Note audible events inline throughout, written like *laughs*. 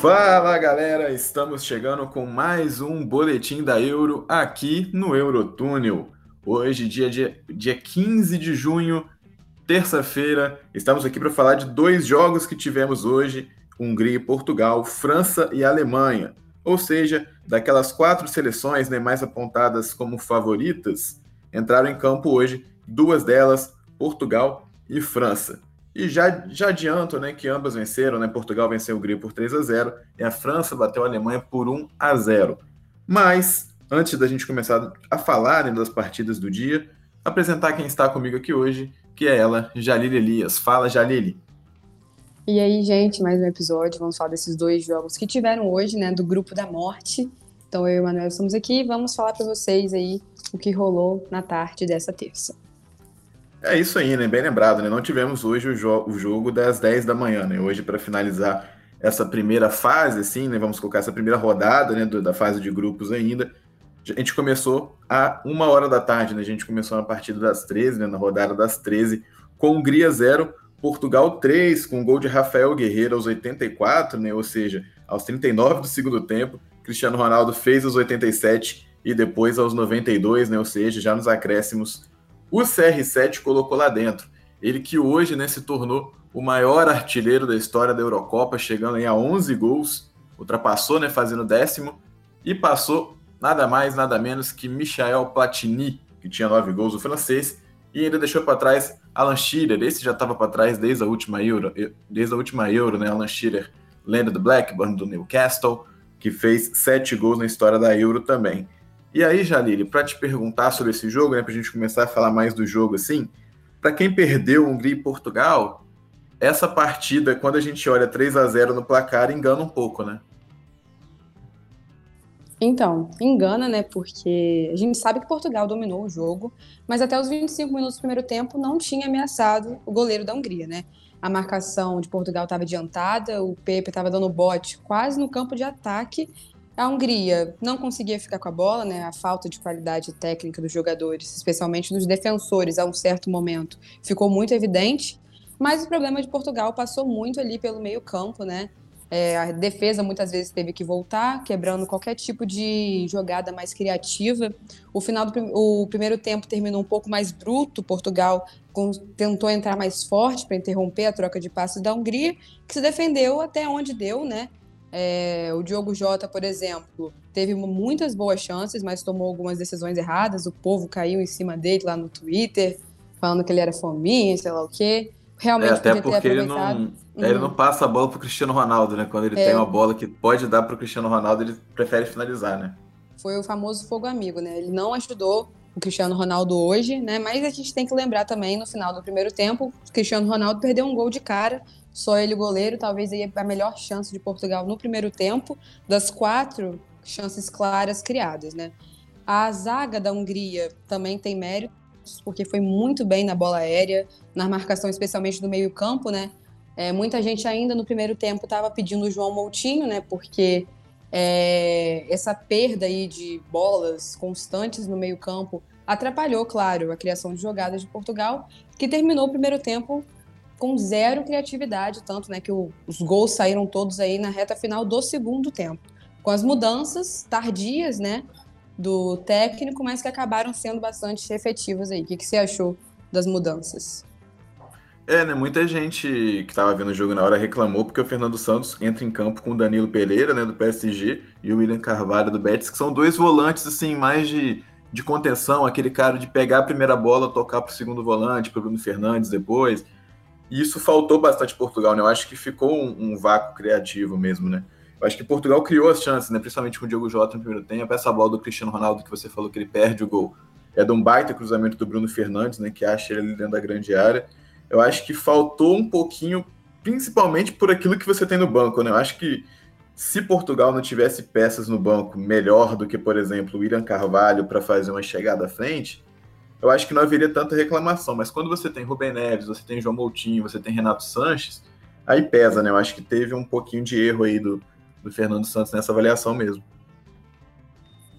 Fala galera, estamos chegando com mais um boletim da Euro aqui no Eurotúnel. Hoje, dia, dia, dia 15 de junho, terça-feira, estamos aqui para falar de dois jogos que tivemos hoje: Hungria e Portugal, França e Alemanha. Ou seja, daquelas quatro seleções né, mais apontadas como favoritas, entraram em campo hoje duas delas, Portugal e França. E já, já adianto né, que ambas venceram, né? Portugal venceu a Hungria por 3 a 0 e a França bateu a Alemanha por 1 a 0. Mas, antes da gente começar a falar né, das partidas do dia, apresentar quem está comigo aqui hoje que é ela, Jalili Elias. Fala, Jalili. E aí, gente, mais um episódio. Vamos falar desses dois jogos que tiveram hoje, né, do Grupo da Morte. Então, eu e o Manuel estamos aqui e vamos falar para vocês aí o que rolou na tarde dessa terça. É isso aí, né? Bem lembrado, né? Não tivemos hoje o, jo o jogo das 10 da manhã, né? Hoje, para finalizar essa primeira fase, assim, né? Vamos colocar essa primeira rodada, né? Do, da fase de grupos ainda. A gente começou a uma hora da tarde, né? A gente começou na partida das 13, né? Na rodada das 13, com Hungria 0, Portugal 3, com gol de Rafael Guerreiro aos 84, né? Ou seja, aos 39 do segundo tempo. Cristiano Ronaldo fez os 87 e depois aos 92, né? Ou seja, já nos acréscimos, o CR7 colocou lá dentro. Ele que hoje, né, se tornou o maior artilheiro da história da Eurocopa, chegando a 11 gols, ultrapassou, né, fazendo décimo e passou nada mais, nada menos que Michael Platini, que tinha nove gols, o francês, e ainda deixou para trás Alan Shearer, esse já estava para trás desde a última Euro, desde a última Euro, né? Alan Shearer, lenda do Blackburn, do Newcastle, que fez sete gols na história da Euro também. E aí, Jalili, para te perguntar sobre esse jogo, né, para a gente começar a falar mais do jogo assim, para quem perdeu Hungria e Portugal, essa partida, quando a gente olha 3 a 0 no placar, engana um pouco, né? Então, engana, né? Porque a gente sabe que Portugal dominou o jogo, mas até os 25 minutos do primeiro tempo não tinha ameaçado o goleiro da Hungria, né? A marcação de Portugal estava adiantada, o Pepe estava dando bote quase no campo de ataque. A Hungria não conseguia ficar com a bola, né? A falta de qualidade técnica dos jogadores, especialmente dos defensores, a um certo momento, ficou muito evidente. Mas o problema de Portugal passou muito ali pelo meio-campo, né? É, a defesa muitas vezes teve que voltar, quebrando qualquer tipo de jogada mais criativa. O final do o primeiro tempo terminou um pouco mais bruto. Portugal tentou entrar mais forte para interromper a troca de passes da Hungria, que se defendeu até onde deu, né? É, o Diogo Jota, por exemplo, teve muitas boas chances, mas tomou algumas decisões erradas. O povo caiu em cima dele lá no Twitter, falando que ele era fominha, sei lá o quê. Realmente é, até porque ele não, uhum. ele não passa a bola pro Cristiano Ronaldo, né? Quando ele é. tem uma bola que pode dar pro Cristiano Ronaldo, ele prefere finalizar, né? Foi o famoso fogo amigo, né? Ele não ajudou o Cristiano Ronaldo hoje, né? Mas a gente tem que lembrar também, no final do primeiro tempo, o Cristiano Ronaldo perdeu um gol de cara, só ele o goleiro, talvez aí a melhor chance de Portugal no primeiro tempo, das quatro chances claras criadas, né? A zaga da Hungria também tem mérito, porque foi muito bem na bola aérea, na marcação, especialmente do meio-campo, né? É, muita gente ainda no primeiro tempo estava pedindo o João Moutinho, né? Porque é, essa perda aí de bolas constantes no meio-campo atrapalhou, claro, a criação de jogadas de Portugal, que terminou o primeiro tempo com zero criatividade, tanto né, que o, os gols saíram todos aí na reta final do segundo tempo. Com as mudanças tardias, né? do técnico, mas que acabaram sendo bastante efetivas aí. O que, que você achou das mudanças? É, né? Muita gente que estava vendo o jogo na hora reclamou porque o Fernando Santos entra em campo com o Danilo Pereira, né, do PSG, e o William Carvalho do Betis, que são dois volantes assim mais de, de contenção, aquele cara de pegar a primeira bola, tocar para o segundo volante, para o Bruno Fernandes depois. E isso faltou bastante Portugal, né? Eu acho que ficou um, um vácuo criativo mesmo, né? Eu acho que Portugal criou as chances, né? Principalmente com o Diogo Jota no primeiro tempo. Essa bola do Cristiano Ronaldo que você falou que ele perde o gol é de um baita cruzamento do Bruno Fernandes, né? Que acha ele dentro da grande área. Eu acho que faltou um pouquinho, principalmente por aquilo que você tem no banco, né? Eu acho que se Portugal não tivesse peças no banco melhor do que, por exemplo, o William Carvalho para fazer uma chegada à frente, eu acho que não haveria tanta reclamação. Mas quando você tem Rubem Neves, você tem João Moutinho, você tem Renato Sanches, aí pesa, né? Eu acho que teve um pouquinho de erro aí do, do Fernando Santos nessa avaliação mesmo.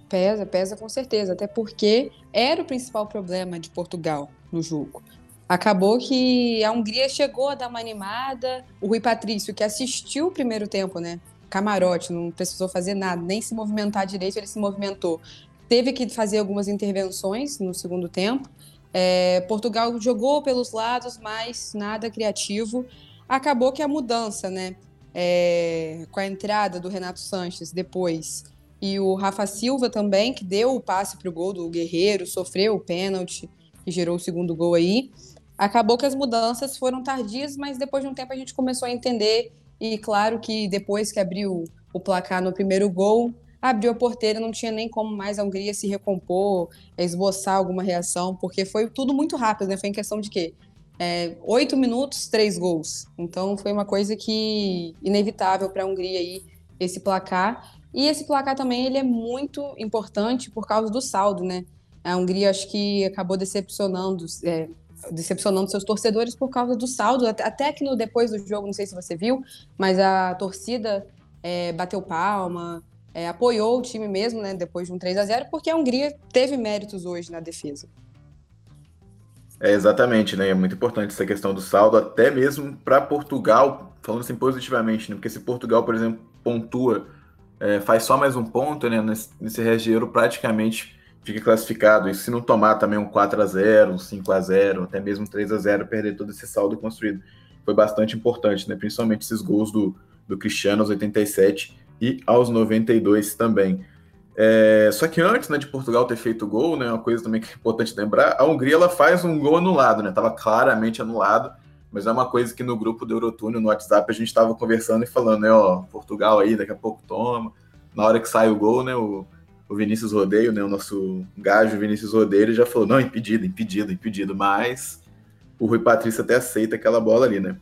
Pesa, pesa com certeza, até porque era o principal problema de Portugal no jogo. Acabou que a Hungria chegou a dar uma animada. O Rui Patrício, que assistiu o primeiro tempo, né? Camarote, não precisou fazer nada, nem se movimentar direito, ele se movimentou. Teve que fazer algumas intervenções no segundo tempo. É, Portugal jogou pelos lados, mas nada criativo. Acabou que a mudança, né? É, com a entrada do Renato Sanches depois e o Rafa Silva também, que deu o passe para o gol do Guerreiro, sofreu o pênalti que gerou o segundo gol aí. Acabou que as mudanças foram tardias, mas depois de um tempo a gente começou a entender. E claro que depois que abriu o placar no primeiro gol, abriu a porteira, não tinha nem como mais a Hungria se recompor, esboçar alguma reação, porque foi tudo muito rápido, né? Foi em questão de quê? É, oito minutos, três gols. Então foi uma coisa que inevitável para a Hungria aí esse placar. E esse placar também ele é muito importante por causa do saldo, né? A Hungria acho que acabou decepcionando, é, decepcionando seus torcedores por causa do saldo. Até que no, depois do jogo, não sei se você viu, mas a torcida é, bateu palma, é, apoiou o time mesmo, né? Depois de um 3 a 0 porque a Hungria teve méritos hoje na defesa. É, exatamente, né? É muito importante essa questão do saldo, até mesmo para Portugal, falando assim positivamente, né? Porque se Portugal, por exemplo, pontua é, faz só mais um ponto, né? Nesse, nesse regeiro praticamente fica classificado. E se não tomar também um 4 a 0 um 5 a 0 até mesmo um 3 a 0 perder todo esse saldo construído. Foi bastante importante, né? Principalmente esses gols do, do Cristiano aos 87 e aos 92 também. É, só que antes né, de Portugal ter feito gol, né, uma coisa também que é importante lembrar, a Hungria ela faz um gol anulado, né? Tava claramente anulado mas é uma coisa que no grupo do Eurotúnel, no WhatsApp, a gente estava conversando e falando, né, ó, Portugal aí, daqui a pouco toma. Na hora que sai o gol, né, o, o Vinícius Rodeio, né, o nosso gajo Vinícius Rodeio, já falou, não, impedido, impedido, impedido, mas o Rui Patrício até aceita aquela bola ali, né.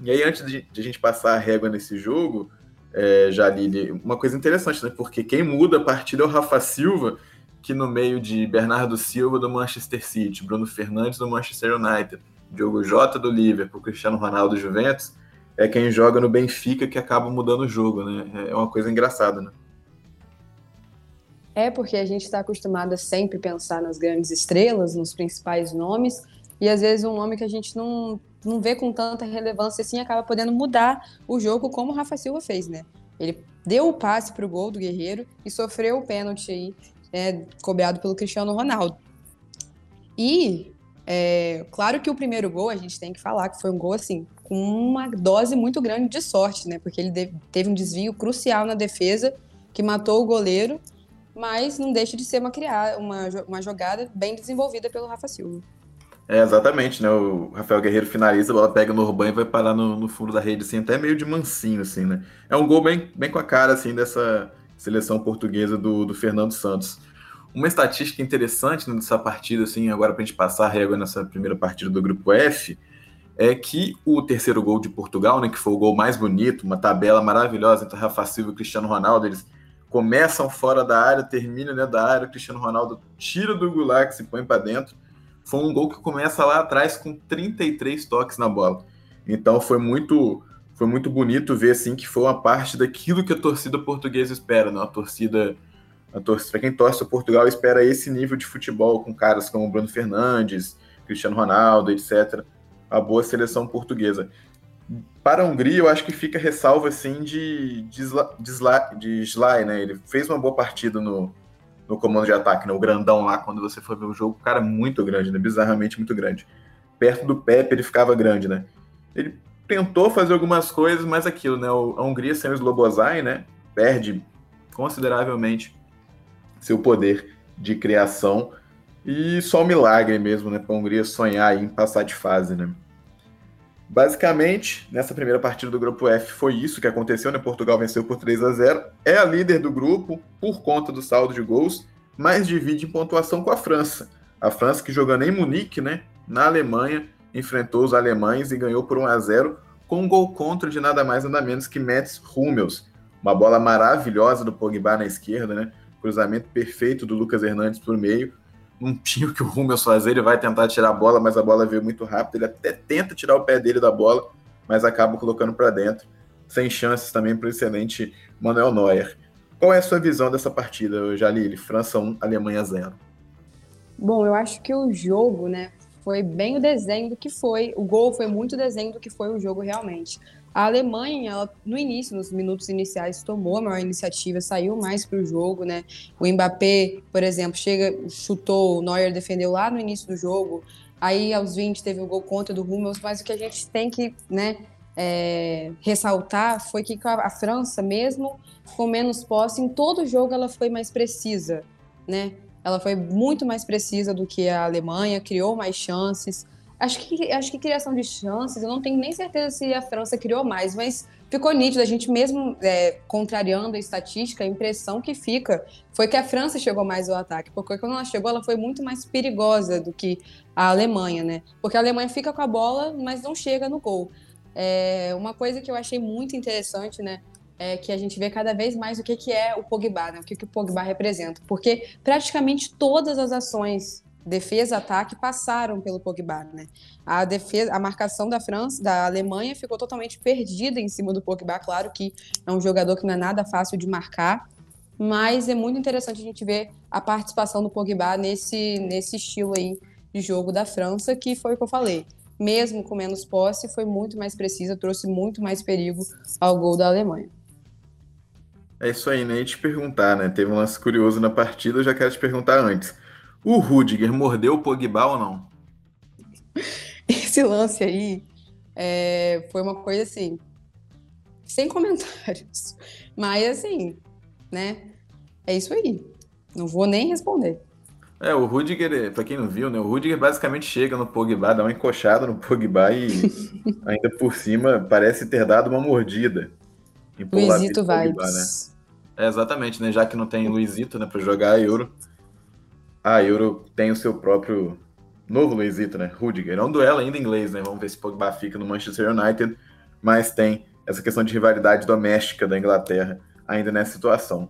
E aí, antes de, de a gente passar a régua nesse jogo, é, Jalili, uma coisa interessante, né, porque quem muda a partida é o Rafa Silva, que no meio de Bernardo Silva do Manchester City, Bruno Fernandes do Manchester United, Diogo Jota do Liverpool, Cristiano Ronaldo do Juventus, é quem joga no Benfica que acaba mudando o jogo, né? É uma coisa engraçada, né? É porque a gente está acostumado a sempre pensar nas grandes estrelas, nos principais nomes, e às vezes um nome que a gente não, não vê com tanta relevância assim acaba podendo mudar o jogo, como o Rafa Silva fez, né? Ele deu o passe para o gol do Guerreiro e sofreu o pênalti aí, é, cobrado pelo Cristiano Ronaldo. E é, claro que o primeiro gol a gente tem que falar que foi um gol assim com uma dose muito grande de sorte, né? Porque ele teve um desvio crucial na defesa que matou o goleiro, mas não deixa de ser uma criar uma, uma jogada bem desenvolvida pelo Rafa Silva. É, exatamente, né? O Rafael Guerreiro finaliza, a bola pega no Urban e vai parar no, no, fundo da rede, assim, até meio de mansinho, assim, né? É um gol bem, bem com a cara, assim, dessa seleção portuguesa do, do Fernando Santos. Uma estatística interessante nessa partida, assim, agora para a gente passar a régua nessa primeira partida do grupo F, é que o terceiro gol de Portugal, né, que foi o gol mais bonito, uma tabela maravilhosa entre Rafa Silva e Cristiano Ronaldo, eles começam fora da área, terminam dentro da área, Cristiano Ronaldo tira do Goulart, se põe para dentro. Foi um gol que começa lá atrás com 33 toques na bola. Então foi muito foi muito bonito ver assim que foi uma parte daquilo que a torcida portuguesa espera, né? Uma torcida para quem torce Portugal, espera esse nível de futebol com caras como Bruno Fernandes, Cristiano Ronaldo, etc. A boa seleção portuguesa. Para a Hungria, eu acho que fica ressalva assim de, de Sly, né? Ele fez uma boa partida no, no comando de ataque, né? O grandão lá, quando você for ver o jogo, o cara é muito grande, né? Bizarramente muito grande. Perto do Pepe ele ficava grande, né? Ele tentou fazer algumas coisas, mas aquilo, né? A Hungria sem o Slobozai, né? Perde consideravelmente seu poder de criação e só um milagre mesmo, né, para a Hungria sonhar em passar de fase, né. Basicamente, nessa primeira partida do grupo F foi isso que aconteceu, né? Portugal venceu por 3 a 0, é a líder do grupo por conta do saldo de gols, mas divide em pontuação com a França. A França que jogando em Munique, né, na Alemanha, enfrentou os alemães e ganhou por 1 a 0 com um gol contra de nada mais nada menos que Mats Hummels, Uma bola maravilhosa do Pogba na esquerda, né? Cruzamento perfeito do Lucas Hernandes por meio. Não tinha o que o Hummels fazer, ele vai tentar tirar a bola, mas a bola veio muito rápido. Ele até tenta tirar o pé dele da bola, mas acaba colocando para dentro. Sem chances também para o excelente Manuel Neuer. Qual é a sua visão dessa partida, Jalili? França 1, Alemanha 0. Bom, eu acho que o jogo, né, foi bem o desenho do que foi. O gol foi muito desenho do que foi o jogo realmente. A Alemanha, ela, no início, nos minutos iniciais, tomou a maior iniciativa, saiu mais para o jogo, né? O Mbappé, por exemplo, chega, chutou, o Neuer defendeu lá no início do jogo. Aí, aos 20, teve o gol contra do Hummels, mas o que a gente tem que, né, é, ressaltar foi que a França, mesmo com menos posse, em todo jogo ela foi mais precisa, né? Ela foi muito mais precisa do que a Alemanha, criou mais chances. Acho que, acho que criação de chances, eu não tenho nem certeza se a França criou mais, mas ficou nítido, a gente mesmo é, contrariando a estatística, a impressão que fica foi que a França chegou mais ao ataque, porque quando ela chegou, ela foi muito mais perigosa do que a Alemanha, né? Porque a Alemanha fica com a bola, mas não chega no gol. É, uma coisa que eu achei muito interessante, né? É que a gente vê cada vez mais o que, que é o Pogba, né? O que, que o Pogba representa. Porque praticamente todas as ações defesa, ataque passaram pelo Pogba, né? A defesa, a marcação da França, da Alemanha ficou totalmente perdida em cima do Pogba, claro que é um jogador que não é nada fácil de marcar, mas é muito interessante a gente ver a participação do Pogba nesse nesse estilo aí de jogo da França, que foi o que eu falei. Mesmo com menos posse, foi muito mais precisa, trouxe muito mais perigo ao gol da Alemanha. É isso aí, né? E te perguntar, né? Teve um lance curioso na partida, eu já quero te perguntar antes. O Rudiger mordeu o Pogba ou não? *laughs* Esse lance aí é, foi uma coisa assim, sem comentários. Mas assim, né? É isso aí. Não vou nem responder. É, o Rudiger, pra quem não viu, né? O Rudiger basicamente chega no Pogba, dá uma encoxada no Pogba e *laughs* ainda por cima parece ter dado uma mordida. Luizito vibes. Né? É, exatamente, né? Já que não tem Luizito, né, pra jogar a Euro, a Euro tem o seu próprio novo Luizito, né? Rudiger. É um duelo ainda em inglês, né? Vamos ver se Pogba fica no Manchester United, mas tem essa questão de rivalidade doméstica da Inglaterra ainda nessa situação.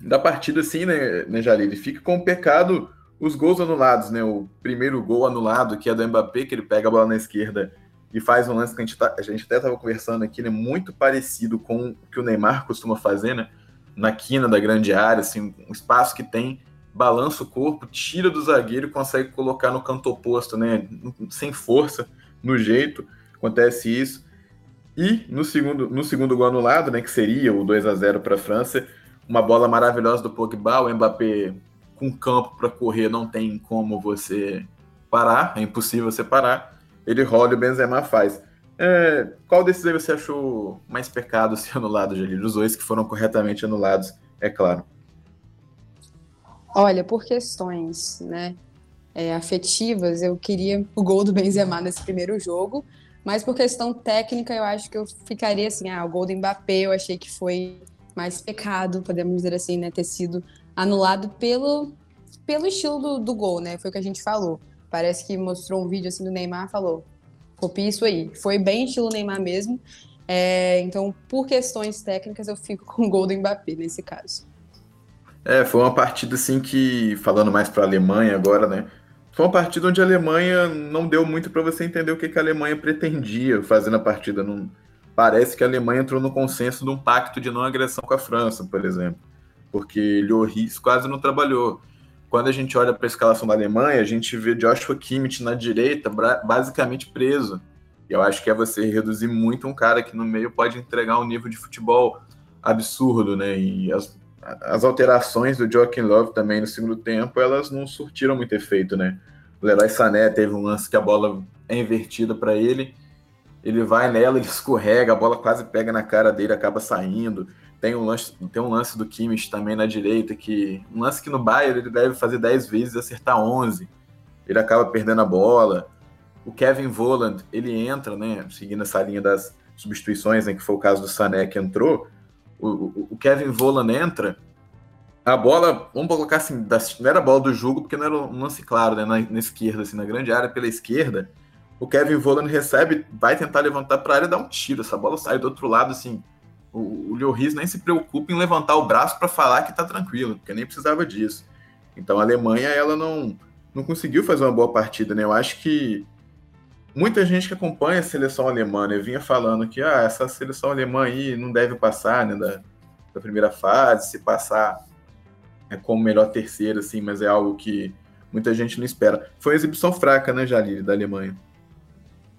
Da partida, assim, né, né Jalili? Fica com o pecado os gols anulados, né? O primeiro gol anulado, que é do Mbappé, que ele pega a bola na esquerda e faz um lance que a gente, tá, a gente até estava conversando aqui, né? Muito parecido com o que o Neymar costuma fazer, né? Na quina da grande área, assim, um espaço que tem balança o corpo, tira do zagueiro e consegue colocar no canto oposto, né? Sem força, no jeito, acontece isso. E no segundo, no segundo gol anulado, né, que seria o 2 a 0 para a França, uma bola maravilhosa do Pogba, o Mbappé com campo para correr não tem como você parar, é impossível você parar. Ele rola e o Benzema faz. É, qual desses aí você achou mais pecado *laughs* ser anulado, Jalil? Os dois que foram corretamente anulados, é claro. Olha, por questões né, é, afetivas, eu queria o gol do Benzema nesse primeiro jogo, mas por questão técnica, eu acho que eu ficaria assim, ah, o gol do Mbappé eu achei que foi mais pecado, podemos dizer assim, né, ter sido anulado pelo, pelo estilo do, do gol, né, foi o que a gente falou. Parece que mostrou um vídeo assim do Neymar, falou, copia isso aí. Foi bem estilo Neymar mesmo, é, então por questões técnicas eu fico com o gol do Mbappé nesse caso. É, foi uma partida assim que, falando mais para a Alemanha agora, né? Foi uma partida onde a Alemanha não deu muito para você entender o que, que a Alemanha pretendia fazer na partida. Não, parece que a Alemanha entrou no consenso de um pacto de não agressão com a França, por exemplo, porque Lloris quase não trabalhou. Quando a gente olha para a escalação da Alemanha, a gente vê Joshua Kimmich na direita, basicamente preso. E eu acho que é você reduzir muito um cara que no meio pode entregar um nível de futebol absurdo, né? E as, as alterações do Joaquim Love também no segundo tempo, elas não surtiram muito efeito, né? O Leroy Sané teve um lance que a bola é invertida para ele, ele vai nela, *laughs* ele escorrega, a bola quase pega na cara dele, acaba saindo. Tem um lance, tem um lance do Kimmich também na direita, que um lance que no Bayern ele deve fazer 10 vezes e acertar 11. Ele acaba perdendo a bola. O Kevin Voland, ele entra, né, seguindo essa linha das substituições, né, que foi o caso do Sané que entrou, o, o Kevin Volan entra, a bola, vamos colocar assim, não era a bola do jogo, porque não era um lance claro, né, na, na esquerda, assim, na grande área pela esquerda, o Kevin Volan recebe, vai tentar levantar para a área e dá um tiro, essa bola sai do outro lado, assim, O, o Lloris nem se preocupa em levantar o braço para falar que está tranquilo, porque nem precisava disso. Então a Alemanha ela não, não conseguiu fazer uma boa partida, né? Eu acho que muita gente que acompanha a seleção alemã né, vinha falando que ah, essa seleção alemã aí não deve passar né, da, da primeira fase, se passar é como melhor terceira, assim, mas é algo que muita gente não espera. Foi uma exibição fraca, né, Jalili, da Alemanha.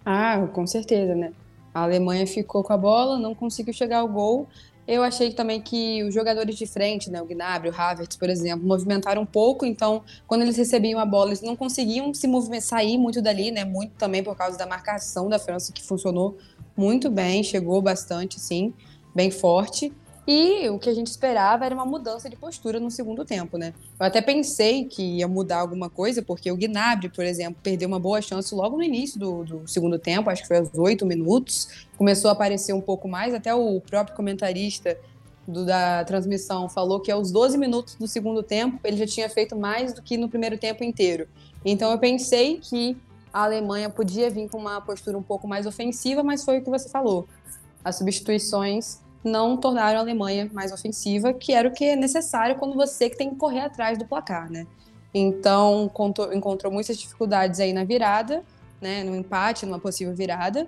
Ah, com certeza, né? A Alemanha ficou com a bola, não conseguiu chegar ao gol. Eu achei também que os jogadores de frente, né, o Gnabry, o Havertz, por exemplo, movimentaram um pouco, então quando eles recebiam a bola, eles não conseguiam se sair muito dali, né, muito também por causa da marcação da França, que funcionou muito bem, chegou bastante, sim, bem forte. E o que a gente esperava era uma mudança de postura no segundo tempo, né? Eu até pensei que ia mudar alguma coisa, porque o Gnabry, por exemplo, perdeu uma boa chance logo no início do, do segundo tempo, acho que foi aos oito minutos. Começou a aparecer um pouco mais, até o próprio comentarista do, da transmissão falou que aos 12 minutos do segundo tempo ele já tinha feito mais do que no primeiro tempo inteiro. Então eu pensei que a Alemanha podia vir com uma postura um pouco mais ofensiva, mas foi o que você falou. As substituições não tornaram a Alemanha mais ofensiva, que era o que é necessário quando você que tem que correr atrás do placar, né? Então, encontrou muitas dificuldades aí na virada, né, no empate, numa possível virada.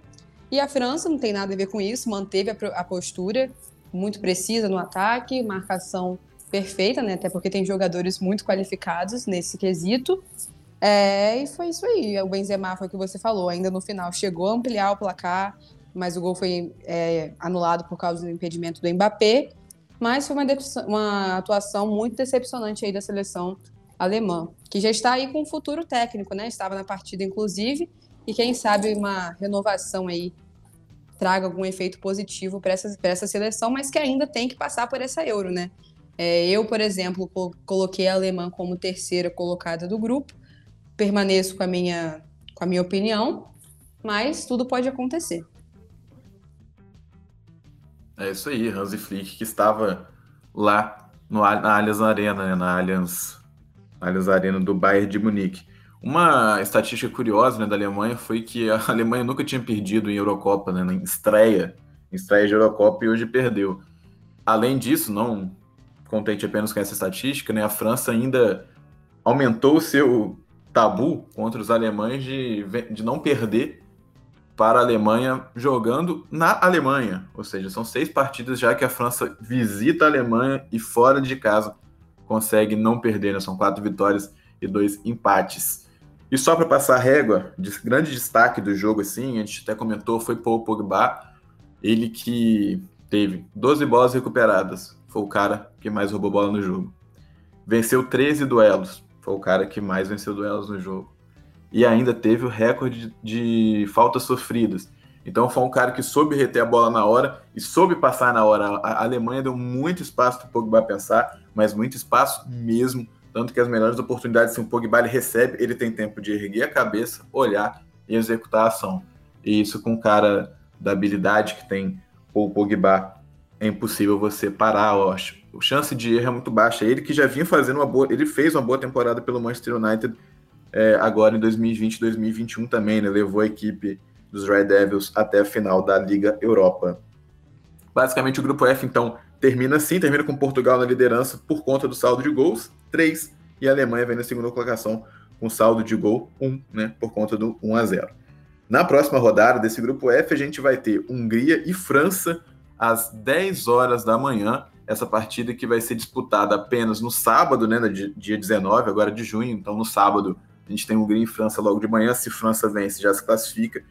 E a França não tem nada a ver com isso, manteve a, postura muito precisa no ataque, marcação perfeita, né, até porque tem jogadores muito qualificados nesse quesito. É, e foi isso aí. O Benzema foi o que você falou. Ainda no final chegou a ampliar o placar, mas o gol foi é, anulado por causa do impedimento do Mbappé. Mas foi uma, uma, atuação muito decepcionante aí da seleção alemã, que já está aí com um futuro técnico, né? Estava na partida, inclusive, e quem sabe uma renovação aí traga algum efeito positivo para essa, essa seleção, mas que ainda tem que passar por essa Euro, né? É, eu, por exemplo, coloquei a alemã como terceira colocada do grupo, permaneço com a minha, com a minha opinião, mas tudo pode acontecer. É isso aí, Hansi Flick, que estava lá no, na Allianz Arena, né, na Allianz, Allianz Arena do Bayern de Munique. Uma estatística curiosa né, da Alemanha foi que a *laughs* Alemanha nunca tinha perdido em Eurocopa, né, na estreia, em estreia de Eurocopa e hoje perdeu. Além disso, não contente apenas com essa estatística, né, a França ainda aumentou o seu tabu contra os alemães de, de não perder para a Alemanha jogando na Alemanha. Ou seja, são seis partidas já que a França visita a Alemanha e fora de casa consegue não perder, né? São quatro vitórias e dois empates. E só para passar a régua, de grande destaque do jogo, assim, a gente até comentou, foi Paul Pogba, ele que teve 12 bolas recuperadas, foi o cara que mais roubou bola no jogo. Venceu 13 duelos, foi o cara que mais venceu duelos no jogo e ainda teve o recorde de, faltas sofridas. Então foi um cara que soube reter a bola na hora e soube passar na hora. A Alemanha deu muito espaço para o Pogba pensar, mas muito espaço mesmo. Tanto que as melhores oportunidades, se o Pogba ele recebe, ele tem tempo de erguer a cabeça, olhar e executar a ação. E isso com um cara da habilidade que tem o Pogba, é impossível você parar, eu acho. A chance de erro é muito baixa. Ele que já vinha fazendo uma boa, ele fez uma boa temporada pelo Manchester United é, agora em 2020 2021 também, né? Levou a equipe dos Red Devils até a final da Liga Europa. Basicamente, o grupo F, então, termina assim, termina com Portugal na liderança por conta do saldo de gols, 3, e a Alemanha vem na segunda colocação com saldo de gol 1, né, por conta do 1 a 0. Na próxima rodada desse grupo F, a gente vai ter Hungria e França às 10 horas da manhã. Essa partida que vai ser disputada apenas no sábado, né, dia 19, agora de junho. Então, no sábado, a gente tem Hungria e França logo de manhã. Se França vence, já se classifica.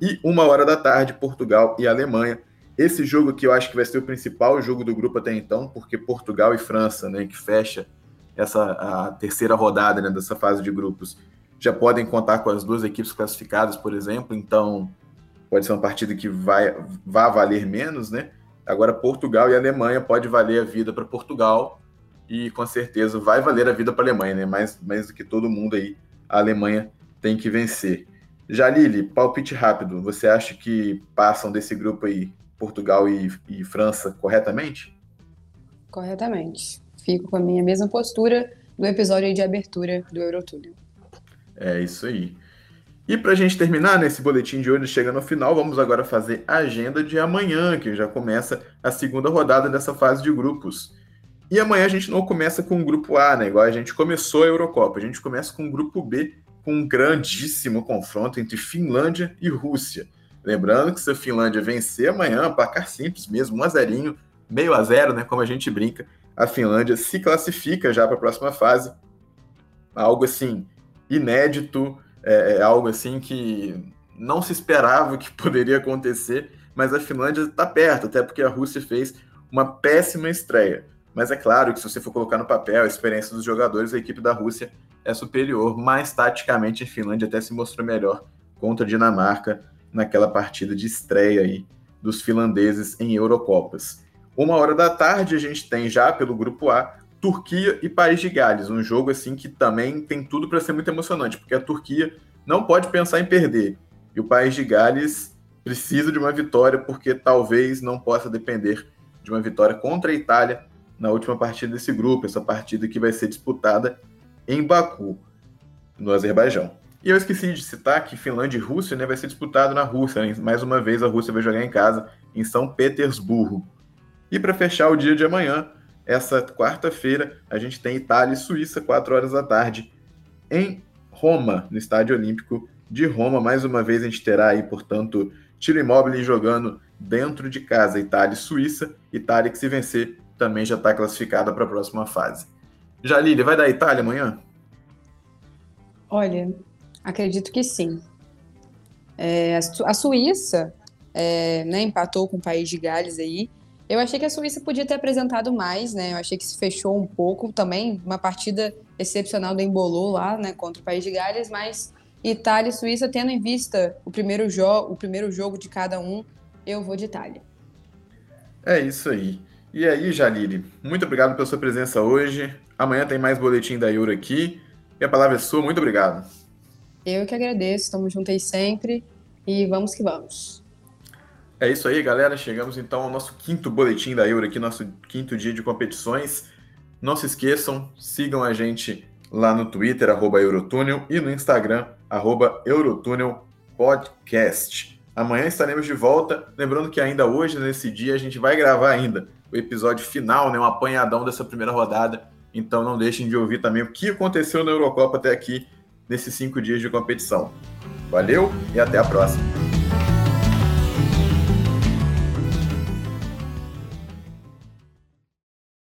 E uma hora da tarde, Portugal e Alemanha. Esse jogo aqui eu acho que vai ser o principal jogo do grupo até então, porque Portugal e França, né, que fecha essa a terceira rodada né, dessa fase de grupos, já podem contar com as duas equipes classificadas, por exemplo. Então pode ser uma partida que vai, vai valer menos, né? Agora Portugal e Alemanha pode valer a vida para Portugal e com certeza vai valer a vida para a Alemanha, né? Mais, mais do que todo mundo aí a Alemanha tem que vencer. Jalili, palpite rápido. Você acha que passam desse grupo aí Portugal e, e França corretamente? Corretamente. Fico com a minha mesma postura do episódio de abertura do Eurotúnel. É isso aí. E para a gente terminar nesse boletim de hoje, chegando ao final, vamos agora fazer a agenda de amanhã, que já começa a segunda rodada dessa fase de grupos. E amanhã a gente não começa com o grupo A, né? Igual a gente começou a Eurocopa. A gente começa com o grupo B, com um grandíssimo confronto entre Finlândia e Rússia. Lembrando que se a Finlândia vencer amanhã, placar simples mesmo, 1 a 0 meio a zero, né? Como a gente brinca, a Finlândia se classifica já para a próxima fase. Algo assim inédito, é, é algo assim que não se esperava que *laughs* poderia acontecer, mas a Finlândia está perto, até porque a Rússia fez uma péssima estreia. Mas é claro que se você for colocar no papel a experiência dos jogadores, a equipe da Rússia é superior, mas taticamente a Finlândia até se mostrou melhor contra a Dinamarca naquela partida de estreia aí dos finlandeses em Eurocopas. Uma hora da tarde a gente tem já pelo grupo A Turquia e País de Gales, um jogo assim que também tem tudo para ser muito emocionante, porque a Turquia não pode pensar em perder e o País de Gales precisa de uma vitória porque talvez não possa depender de uma vitória contra a Itália na última partida desse grupo, essa partida que vai ser disputada em Baku, no Azerbaijão. E eu esqueci de citar que Finlândia e Rússia né, vai ser disputado na Rússia. Né? Mais uma vez, a Rússia vai jogar em casa, em São Petersburgo. E para fechar o dia de amanhã, essa quarta-feira, a gente tem Itália e Suíça, 4 horas da tarde, em Roma, no Estádio Olímpico de Roma. Mais uma vez, a gente terá aí, portanto, Tiro Imóvel jogando dentro de casa, Itália e Suíça. Itália que, se vencer, também já está classificada para a próxima fase. Jalília, vai dar Itália amanhã? Olha, acredito que sim. É, a Suíça é, né, empatou com o país de Gales aí. Eu achei que a Suíça podia ter apresentado mais, né? Eu achei que se fechou um pouco também. Uma partida excepcional do Embolou lá, né, contra o país de Gales, mas Itália e Suíça, tendo em vista o primeiro, o primeiro jogo de cada um, eu vou de Itália. É isso aí. E aí, Jalili, muito obrigado pela sua presença hoje. Amanhã tem mais boletim da Euro aqui. E a palavra é sua, muito obrigado. Eu que agradeço, estamos juntos aí sempre e vamos que vamos. É isso aí, galera. Chegamos então ao nosso quinto boletim da Euro aqui, nosso quinto dia de competições. Não se esqueçam, sigam a gente lá no Twitter, arroba Eurotúnel, e no Instagram, arroba Eurotúnel Podcast. Amanhã estaremos de volta. Lembrando que ainda hoje, nesse dia, a gente vai gravar ainda o episódio final, né, um apanhadão dessa primeira rodada. Então não deixem de ouvir também o que aconteceu na Eurocopa até aqui, nesses cinco dias de competição. Valeu e até a próxima.